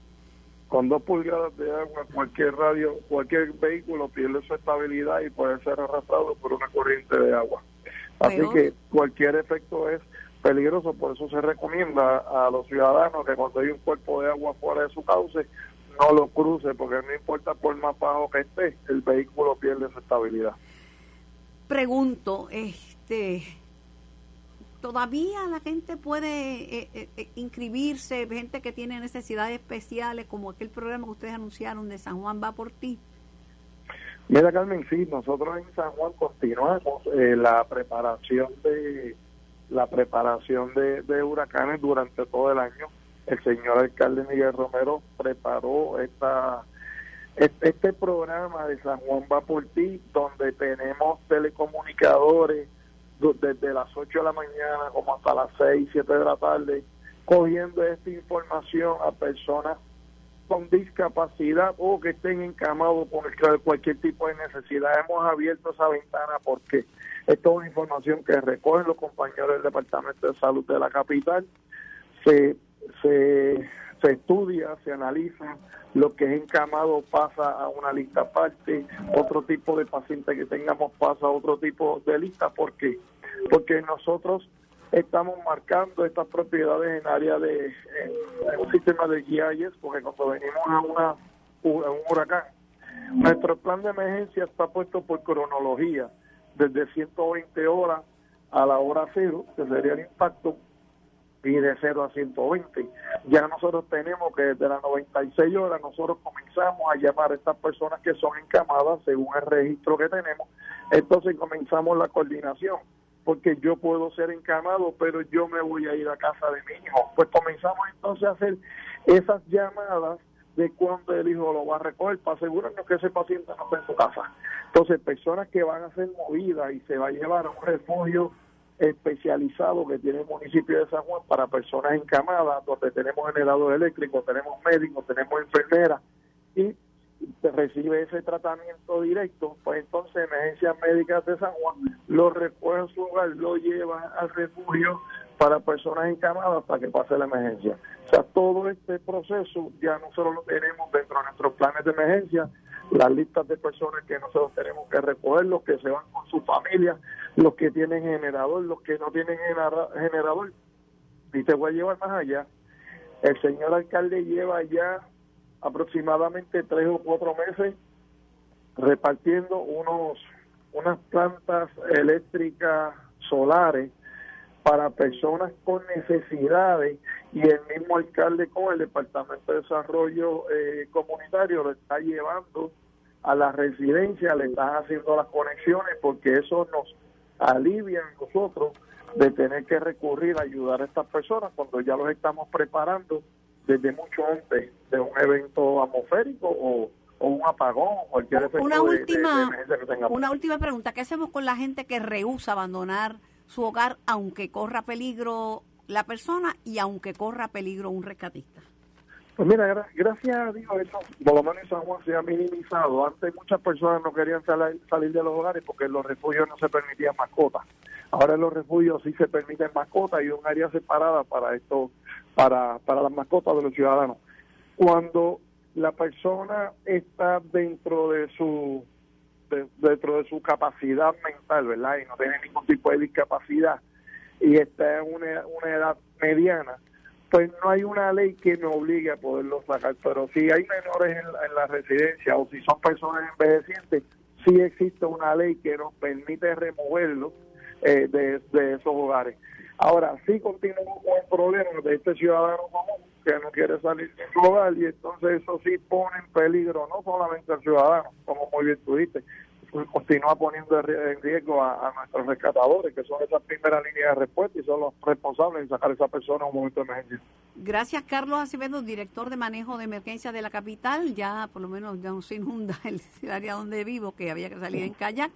Speaker 4: Con 2 pulgadas de agua, cualquier radio, cualquier vehículo pierde su estabilidad y puede ser arrastrado por una corriente de agua. Así que cualquier efecto es peligroso, por eso se recomienda a los ciudadanos que cuando hay un cuerpo de agua fuera de su cauce, no lo cruce, porque no importa por más bajo que esté, el vehículo pierde su estabilidad.
Speaker 2: Pregunto, este todavía la gente puede eh, eh, eh, inscribirse, gente que tiene necesidades especiales, como aquel programa que ustedes anunciaron de San Juan va por ti.
Speaker 4: Mira, Carmen, sí, nosotros en San Juan continuamos la preparación de la preparación de, de, huracanes durante todo el año. El señor alcalde Miguel Romero preparó esta este programa de San Juan va por ti, donde tenemos telecomunicadores, desde las 8 de la mañana como hasta las 6, 7 de la tarde, cogiendo esta información a personas con discapacidad o que estén encamados con cualquier tipo de necesidad. Hemos abierto esa ventana porque esto es una información que recogen los compañeros del Departamento de Salud de la capital. Se, se, se estudia, se analiza, lo que es encamado pasa a una lista aparte, otro tipo de paciente que tengamos pasa a otro tipo de lista. ¿Por qué? Porque nosotros estamos marcando estas propiedades en área de un sistema de GIS, porque cuando venimos a, una, a un huracán, nuestro plan de emergencia está puesto por cronología, desde 120 horas a la hora cero, que sería el impacto, y de 0 a 120. Ya nosotros tenemos que desde las 96 horas nosotros comenzamos a llamar a estas personas que son encamadas según el registro que tenemos. Entonces comenzamos la coordinación, porque yo puedo ser encamado, pero yo me voy a ir a casa de mi hijo. Pues comenzamos entonces a hacer esas llamadas de cuando el hijo lo va a recoger para asegurarnos que ese paciente no está en su casa. Entonces, personas que van a ser movidas y se va a llevar a un refugio especializado que tiene el municipio de San Juan para personas encamadas, donde tenemos generador eléctrico, tenemos médicos, tenemos enfermeras y recibe ese tratamiento directo, pues entonces Emergencias Médicas de San Juan lo recoge en su hogar, lo lleva al refugio para personas encamadas para que pase la emergencia. O sea, todo este proceso ya nosotros lo tenemos dentro de nuestros planes de emergencia, las listas de personas que nosotros tenemos que recoger, los que se van con su familia, los que tienen generador, los que no tienen generador. Y te voy a llevar más allá. El señor alcalde lleva ya aproximadamente tres o cuatro meses repartiendo unos unas plantas eléctricas solares para personas con necesidades y el mismo alcalde con el Departamento de Desarrollo eh, Comunitario lo está llevando a la residencia, le están haciendo las conexiones porque eso nos alivia a nosotros de tener que recurrir a ayudar a estas personas cuando ya los estamos preparando desde mucho antes de un evento atmosférico o, un apagón o cualquier efecto
Speaker 2: una última, Una última pregunta, ¿qué hacemos con la gente que rehúsa abandonar su hogar aunque corra peligro la persona y aunque corra peligro un rescatista?
Speaker 4: Pues mira, gracias a Dios eso, por lo menos en San Juan se ha minimizado. Antes muchas personas no querían salir de los hogares porque en los refugios no se permitían mascotas. Ahora en los refugios sí se permiten mascotas y un área separada para esto, para, para las mascotas de los ciudadanos. Cuando la persona está dentro de su dentro de su capacidad mental, ¿verdad? Y no tiene ningún tipo de discapacidad y está en una, edad mediana, pues no hay una ley que me obligue a poderlo sacar, pero si hay menores en, la residencia o si son personas envejecientes, sí existe una ley que nos permite removerlo eh, de, esos hogares. Ahora, sí continuamos con el problema de este ciudadano común que no quiere salir de su hogar y entonces eso sí pone en peligro no solamente al ciudadano, como muy bien tú continúa poniendo en riesgo a, nuestros rescatadores, que son esa primera línea de respuesta y son los responsables de sacar a esa persona en un momento de emergencia.
Speaker 2: Gracias, Carlos Acevedo, director de manejo de emergencia de la capital. Ya por lo menos ya no se inunda el, área donde vivo, que había que salir en kayak.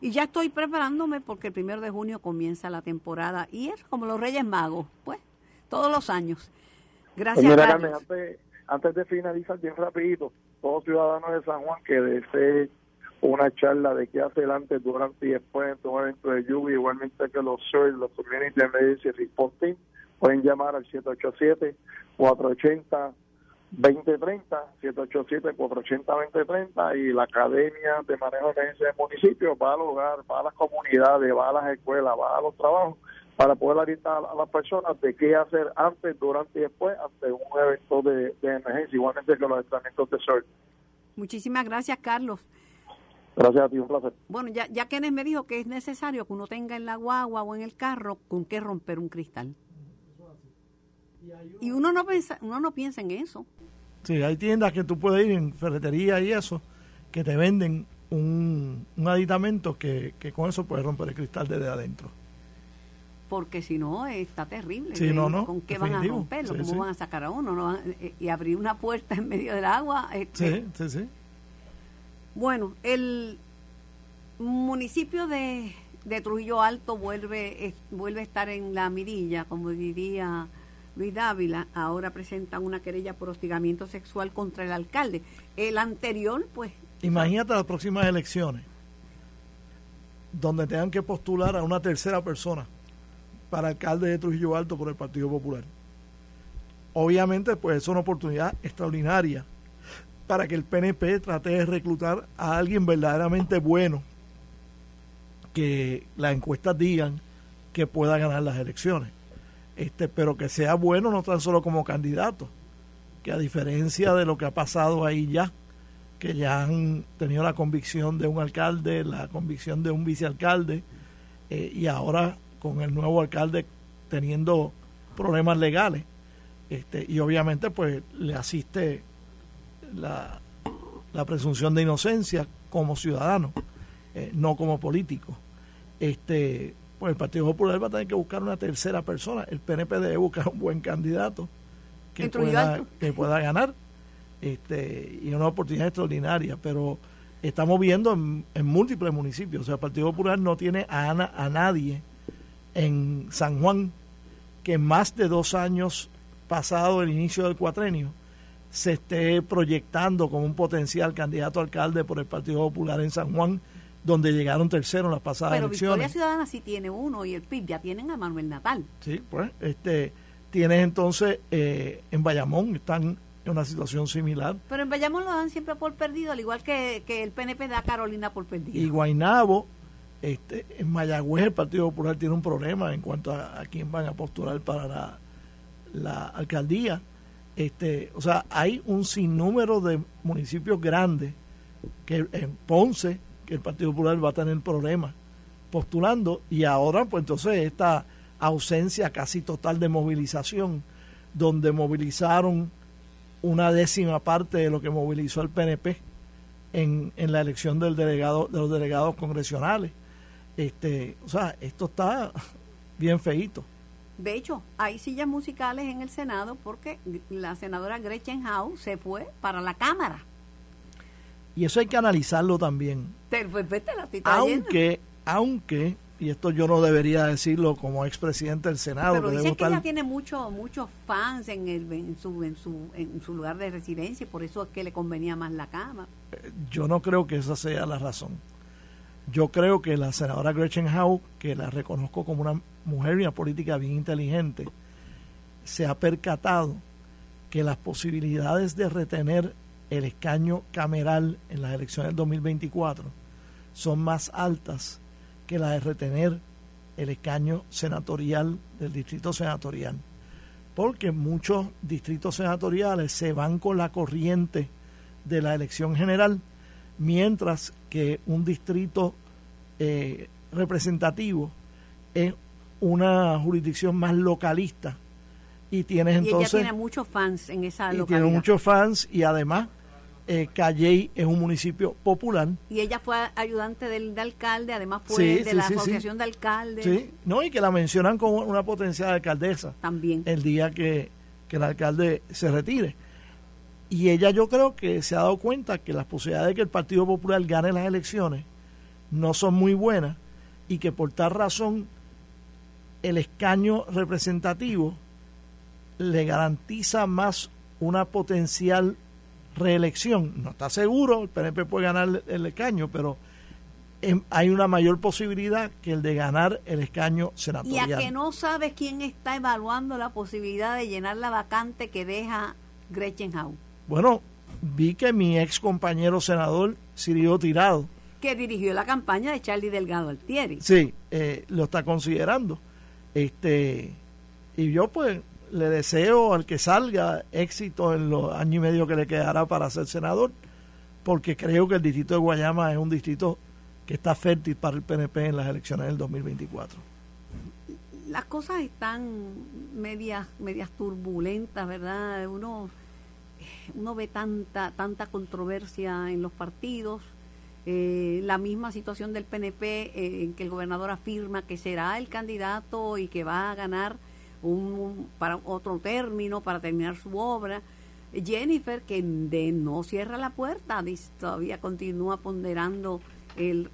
Speaker 2: Y ya estoy preparándome porque el primero de junio comienza la temporada. Y es como los Reyes Magos, pues, todos los años. Gracias,
Speaker 4: Carlos. antes, antes de finalizar, bien rapidito, todos ciudadanos de San Juan que deseen una charla de qué hacer antes, durante y después de un evento de lluvia, igualmente que los CERT, los Community Emergency Response Team, pueden llamar al 787-480. 2030, 787-480-2030 y la Academia de Manejo de Emergencia del municipio va al hogar, va a las comunidades, va a las escuelas, va a los trabajos para poder orientar a las personas de qué hacer antes, durante y después ante un evento de, emergencia, igualmente que los entrenamientos de suerte.
Speaker 2: Muchísimas gracias, Carlos.
Speaker 4: Gracias a ti, un placer.
Speaker 2: Bueno, ya, ya Kenneth me dijo que es necesario que uno tenga en la guagua o en el carro con qué romper un cristal. Y uno no piensa, uno no piensa en eso.
Speaker 3: Sí, hay tiendas que tú puedes ir en ferretería y eso, que te venden un, un aditamento que, que con eso puedes romper el cristal desde adentro
Speaker 2: porque si no está terrible.
Speaker 3: ¿Con
Speaker 2: qué van a romperlo? ¿Cómo van a sacar a uno? Eh, y abrir una puerta en medio del agua.
Speaker 3: Este, sí, sí, sí.
Speaker 2: Bueno, el municipio de, Trujillo Alto vuelve, vuelve a estar en la mirilla, como diría Luis Dávila. Ahora presentan una querella por hostigamiento sexual contra el alcalde. El anterior, pues...
Speaker 3: Imagínate las próximas elecciones, donde tengan que postular a una tercera persona para alcalde de Trujillo Alto por el Partido Popular. Obviamente, pues es una oportunidad extraordinaria para que el PNP trate de reclutar a alguien verdaderamente bueno que las encuestas digan que pueda ganar las elecciones. Este, pero que sea bueno no tan solo como candidato, que a diferencia de lo que ha pasado ahí ya, que ya han tenido la convicción de un alcalde, la convicción de un vicealcalde, eh, y ahora con el nuevo alcalde teniendo problemas legales este, y obviamente pues le asiste la, presunción de inocencia como ciudadano, eh, no como político. Este, pues el Partido Popular va a tener que buscar una tercera persona. El PNP debe buscar un buen candidato que, pueda, que pueda ganar. Este, y una oportunidad extraordinaria, pero estamos viendo en, múltiples municipios. O sea, el Partido Popular no tiene a, a nadie en San Juan que más de dos años pasado el inicio del cuatrenio se esté proyectando como un potencial candidato a alcalde por el Partido Popular en San Juan, donde llegaron terceros en las pasadas
Speaker 2: Pero
Speaker 3: elecciones.
Speaker 2: Victoria Ciudadana sí tiene uno y el PIB ya tienen a Manuel Natal.
Speaker 3: Sí, pues este tienes entonces eh, en Bayamón están en una situación similar.
Speaker 2: Pero en Bayamón lo dan siempre por perdido, al igual que, que el PNP da a Carolina por perdido.
Speaker 3: Y Guainabo este, en Mayagüez el Partido Popular tiene un problema en cuanto a, quién van a postular para la, alcaldía. Este, o sea, hay un sinnúmero de municipios grandes que en Ponce, que el Partido Popular va a tener problemas postulando, y ahora, pues entonces, esta ausencia casi total de movilización, donde movilizaron una décima parte de lo que movilizó el PNP en, en la elección del delegado, de los delegados congresionales. Este, o sea, esto está <laughs> bien feito.
Speaker 2: De hecho, hay sillas musicales en el Senado porque la senadora Gretchen Howe se fue para la Cámara.
Speaker 3: Y eso hay que analizarlo también. aunque, aunque, y esto yo no debería decirlo como expresidente del Senado.
Speaker 2: Pero dice que ella tiene muchos muchos fans en, el, en, su, en, su, en su lugar de residencia y por eso es que le convenía más la Cámara.
Speaker 3: Eh, yo no creo que esa sea la razón. Yo creo que la senadora Gretchen Howe, que la reconozco como una mujer y una política bien inteligente, se ha percatado que las posibilidades de retener el escaño cameral en las elecciones del 2024 son más altas que las de retener el escaño senatorial del distrito senatorial. Porque muchos distritos senatoriales se van con la corriente de la elección general mientras que un distrito eh, representativo es una jurisdicción más localista y tienes entonces
Speaker 2: y ella tiene muchos fans en esa
Speaker 3: y tiene muchos fans y además eh, Calley es un municipio popular.
Speaker 2: Y ella fue ayudante del de alcalde, además fue de la asociación de alcaldes.
Speaker 3: Sí, no, y que la mencionan como una potencial alcaldesa.
Speaker 2: También.
Speaker 3: El día que, que el alcalde se retire. Y ella yo creo que se ha dado cuenta que las posibilidades de que el Partido Popular gane las elecciones no son muy buenas y que por tal razón el escaño representativo le garantiza más una potencial reelección. No está seguro, el PNP puede ganar el escaño, pero hay una mayor posibilidad que el de ganar el escaño senatorial.
Speaker 2: Y a que no sabes quién está evaluando la posibilidad de llenar la vacante que deja Gretchen Howe.
Speaker 3: Bueno, vi que mi ex compañero senador, Sirio Tirado,
Speaker 2: que dirigió la campaña de Charlie Delgado Altieri.
Speaker 3: Sí, eh, lo está considerando. Este, y yo pues le deseo al que salga éxito en los años y medio que le quedará para ser senador, porque creo que el distrito de Guayama es un distrito que está fértil para el PNP en las elecciones del 2024.
Speaker 2: Las cosas están medias, medias turbulentas, ¿verdad? Uno, uno ve tanta, tanta controversia en los partidos, eh, la misma situación del PNP eh, en que el gobernador afirma que será el candidato y que va a ganar un, para otro término, para terminar su obra. Jennifer, que no cierra la puerta, todavía continúa ponderando el,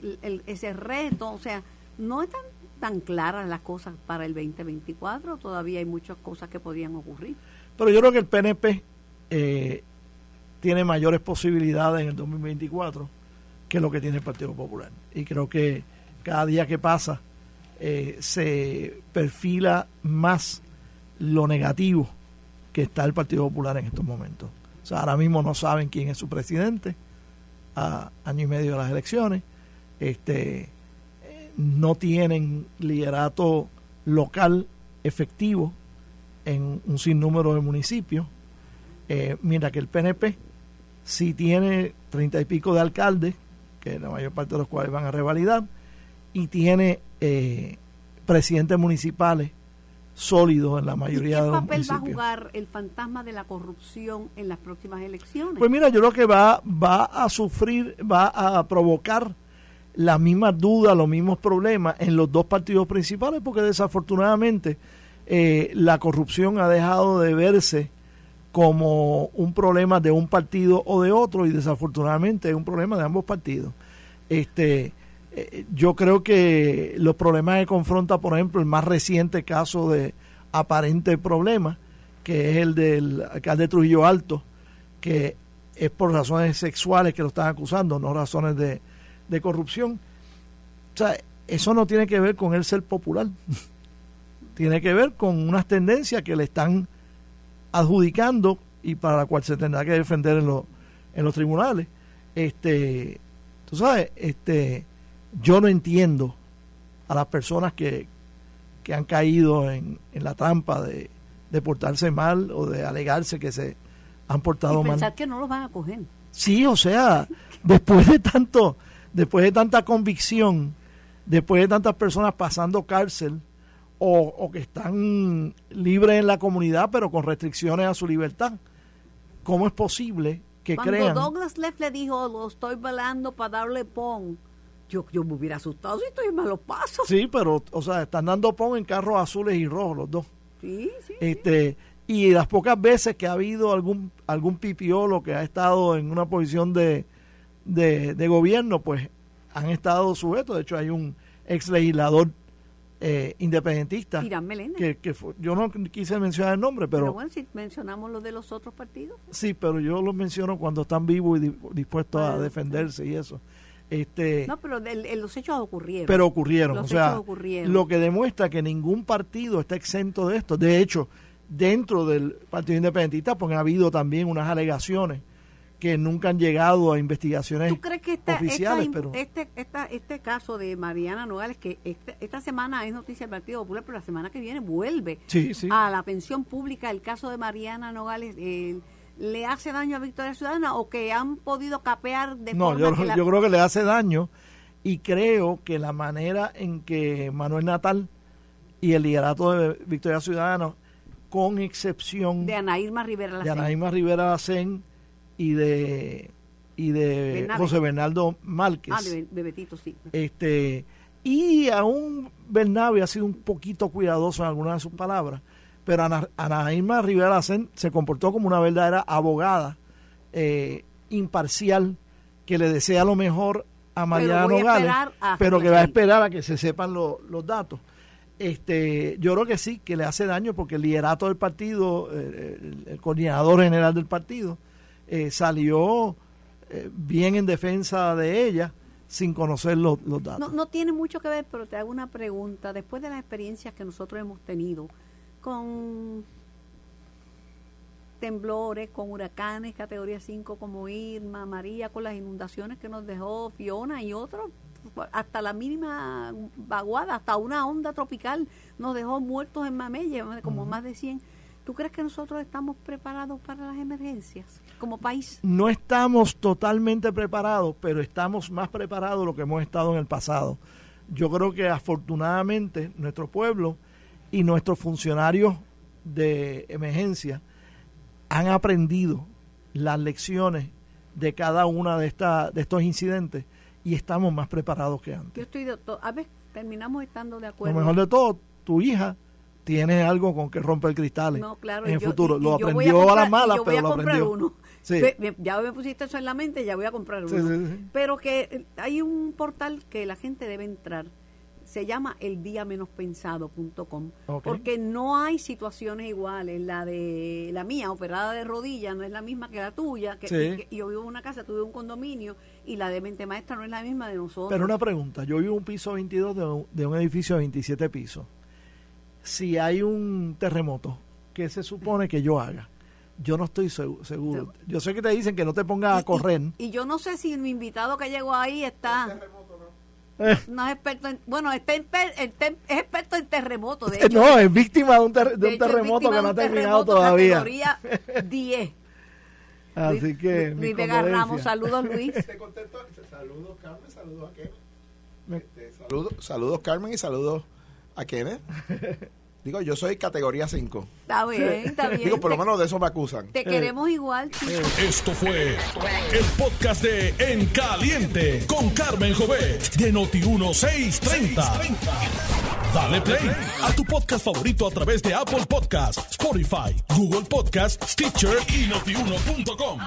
Speaker 2: ese reto. O sea, no están tan claras las cosas para el 2024, todavía hay muchas cosas que podrían ocurrir.
Speaker 3: Pero yo creo que el PNP eh, tiene mayores posibilidades en el 2024 que lo que tiene el Partido Popular. Y creo que cada día que pasa eh, se perfila más lo negativo que está el Partido Popular en estos momentos. O sea, ahora mismo no saben quién es su presidente a año y medio de las elecciones. Este, no tienen liderato local efectivo en un sinnúmero de municipios. Eh, mira que el PNP sí tiene treinta y pico de alcaldes, que la mayor parte de los cuales van a revalidar, y tiene eh, presidentes municipales sólidos en la mayoría de los municipios.
Speaker 2: ¿Qué papel va a jugar el fantasma de la corrupción en las próximas elecciones?
Speaker 3: Pues mira, yo creo que va, va a sufrir, va a provocar las mismas dudas, los mismos problemas en los dos partidos principales, porque desafortunadamente eh, la corrupción ha dejado de verse como un problema de un partido o de otro y desafortunadamente es un problema de ambos partidos. Este, eh, yo creo que los problemas que confronta, por ejemplo, el más reciente caso de aparente problema, que es el del alcalde Trujillo Alto, que es por razones sexuales que lo están acusando, no razones de, de corrupción. O sea, eso no tiene que ver con el ser popular, <laughs> tiene que ver con unas tendencias que le están adjudicando y para la cual se tendrá que defender en, los en los tribunales. Este, tú sabes, este, yo no entiendo a las personas que, que han caído en, en la trampa de, de, portarse mal o de alegarse que se han portado y pensar
Speaker 2: que no los van a coger.
Speaker 3: Sí, o sea, <laughs> después de tanto, después de tanta convicción, después de tantas personas pasando cárcel, o, que están libres en la comunidad pero con restricciones a su libertad. ¿Cómo es posible que
Speaker 2: Cuando
Speaker 3: crean?
Speaker 2: Douglas Leff le dijo, lo estoy velando para darle pon, yo, yo me hubiera asustado si estoy me lo paso.
Speaker 3: Sí, pero, o sea, están dando pon en carros azules y rojos los dos.
Speaker 2: Sí, sí.
Speaker 3: Este, Y las pocas veces que ha habido algún, algún pipiolo que ha estado en una posición de, de, de gobierno, pues han estado sujetos. De hecho, hay un ex legislador eh, independentista. Que, que yo no quise mencionar el nombre, pero...
Speaker 2: Pero bueno, si mencionamos lo de los otros partidos.
Speaker 3: Sí, pero yo los menciono cuando están vivos y dispuestos a defenderse y eso. Este,
Speaker 2: no, pero los hechos ocurrieron.
Speaker 3: Pero ocurrieron. o sea, lo que demuestra que ningún partido está exento de esto. De hecho, dentro del Partido Independentista, porque ha habido también unas alegaciones que nunca han llegado a investigaciones oficiales. pero...
Speaker 2: este, este caso de Mariana Nogales, que este, esta semana es noticia del Partido Popular, pero la semana que viene vuelve a la pensión pública, el caso de Mariana Nogales, ¿le hace daño a Victoria Ciudadana o que han podido capear de
Speaker 3: No, yo, yo creo que le hace daño y creo que la manera en que Manuel Natal y el liderato de Victoria Ciudadana, con excepción
Speaker 2: de Anaíma Rivera
Speaker 3: Lacén, de Anaíma Rivera Lacén y de y de. José Bernardo Márquez.
Speaker 2: Ah, de, de Betito, sí.
Speaker 3: Este, y aún Bernabe ha sido un poquito cuidadoso en algunas de sus palabras, pero Ana, Ana Irma Rivera Lacén se comportó como una verdadera abogada eh, imparcial que le desea lo mejor a Mariano
Speaker 2: voy a
Speaker 3: Gales,
Speaker 2: esperar a
Speaker 3: pero que va a esperar a que se sepan lo- los datos. Este, yo creo que sí, que le hace daño porque el liderato del partido, eh, el, el coordinador general del partido, eh, salió eh, bien en defensa de ella sin conocer los, los datos.
Speaker 2: No, no tiene mucho que ver, pero te hago una pregunta. Después de las experiencias que nosotros hemos tenido con temblores, con huracanes, categoría 5 como Irma, María, con las inundaciones que nos dejó Fiona y otros, hasta la mínima vaguada, hasta una onda tropical nos dejó muertos en Mamelle, como más de 100. ¿Tú crees que nosotros estamos preparados para las emergencias como país?
Speaker 3: no estamos totalmente preparados, pero estamos más preparados de lo que hemos estado en el pasado. Yo creo que afortunadamente nuestro pueblo y nuestros funcionarios de emergencia han aprendido las lecciones de cada una de, esta, de estos incidentes y estamos más preparados que antes.
Speaker 2: Yo estoy de a ver, terminamos estando de
Speaker 3: Lo
Speaker 2: acuerdo.
Speaker 3: mejor de todo, tu hija tiene algo con que romper cristales
Speaker 2: No, claro,
Speaker 3: en el
Speaker 2: yo-
Speaker 3: futuro.
Speaker 2: y- y
Speaker 3: Lo aprendió a,
Speaker 2: comprar-
Speaker 3: malas,
Speaker 2: yo voy
Speaker 3: pero
Speaker 2: a
Speaker 3: lo aprendió.
Speaker 2: uno.
Speaker 3: Sí.
Speaker 2: Ya me pusiste eso en la mente, ya voy a comprar uno.
Speaker 3: Sí, sí, sí.
Speaker 2: Pero que eh, hay un portal que la gente debe entrar. Se llama eldiamenospensado.com
Speaker 3: Ok.
Speaker 2: porque no hay situaciones iguales. La de la mía, operada de rodilla, no es la misma que la tuya. Que, yo vivo en una casa, tuve un condominio y la de mente maestra no es la misma de nosotros.
Speaker 3: Pero una pregunta, yo vivo en un piso 22 de un, de un edificio de 27 pisos. Si hay un terremoto, ¿qué se supone que yo haga? Yo no estoy segu- seguro. Yo sé que te dicen que no te pongas a correr.
Speaker 2: Y, y yo no sé si mi invitado que llegó ahí está.
Speaker 3: Eh,
Speaker 2: No es experto en. Bueno, está en es experto en terremotos. De <laughs> hecho,
Speaker 3: no, es víctima de un, ter- de
Speaker 2: de
Speaker 3: un
Speaker 2: hecho,
Speaker 3: terremoto que no ha terminado
Speaker 2: terremoto
Speaker 3: todavía.
Speaker 2: Categoría <laughs> 10.
Speaker 3: Así
Speaker 2: Luis-
Speaker 3: que.
Speaker 2: Luis, Vega Ramos, saludos Luis. <laughs>
Speaker 5: Te contesto. Saludos, Carmen. Saludos a Kenneth. Este, saludos, saludos, Carmen, y saludos a Kenneth. Digo, yo soy categoría 5.
Speaker 2: Está bien, está bien.
Speaker 5: Digo, por lo menos de eso me acusan.
Speaker 2: Te queremos igual, chico.
Speaker 1: Esto fue el podcast de En Caliente con Carmen Jovet de Noti1630. Dale play a tu podcast favorito a través de Apple Podcasts, Spotify, Google Podcasts, Stitcher y notiuno.com.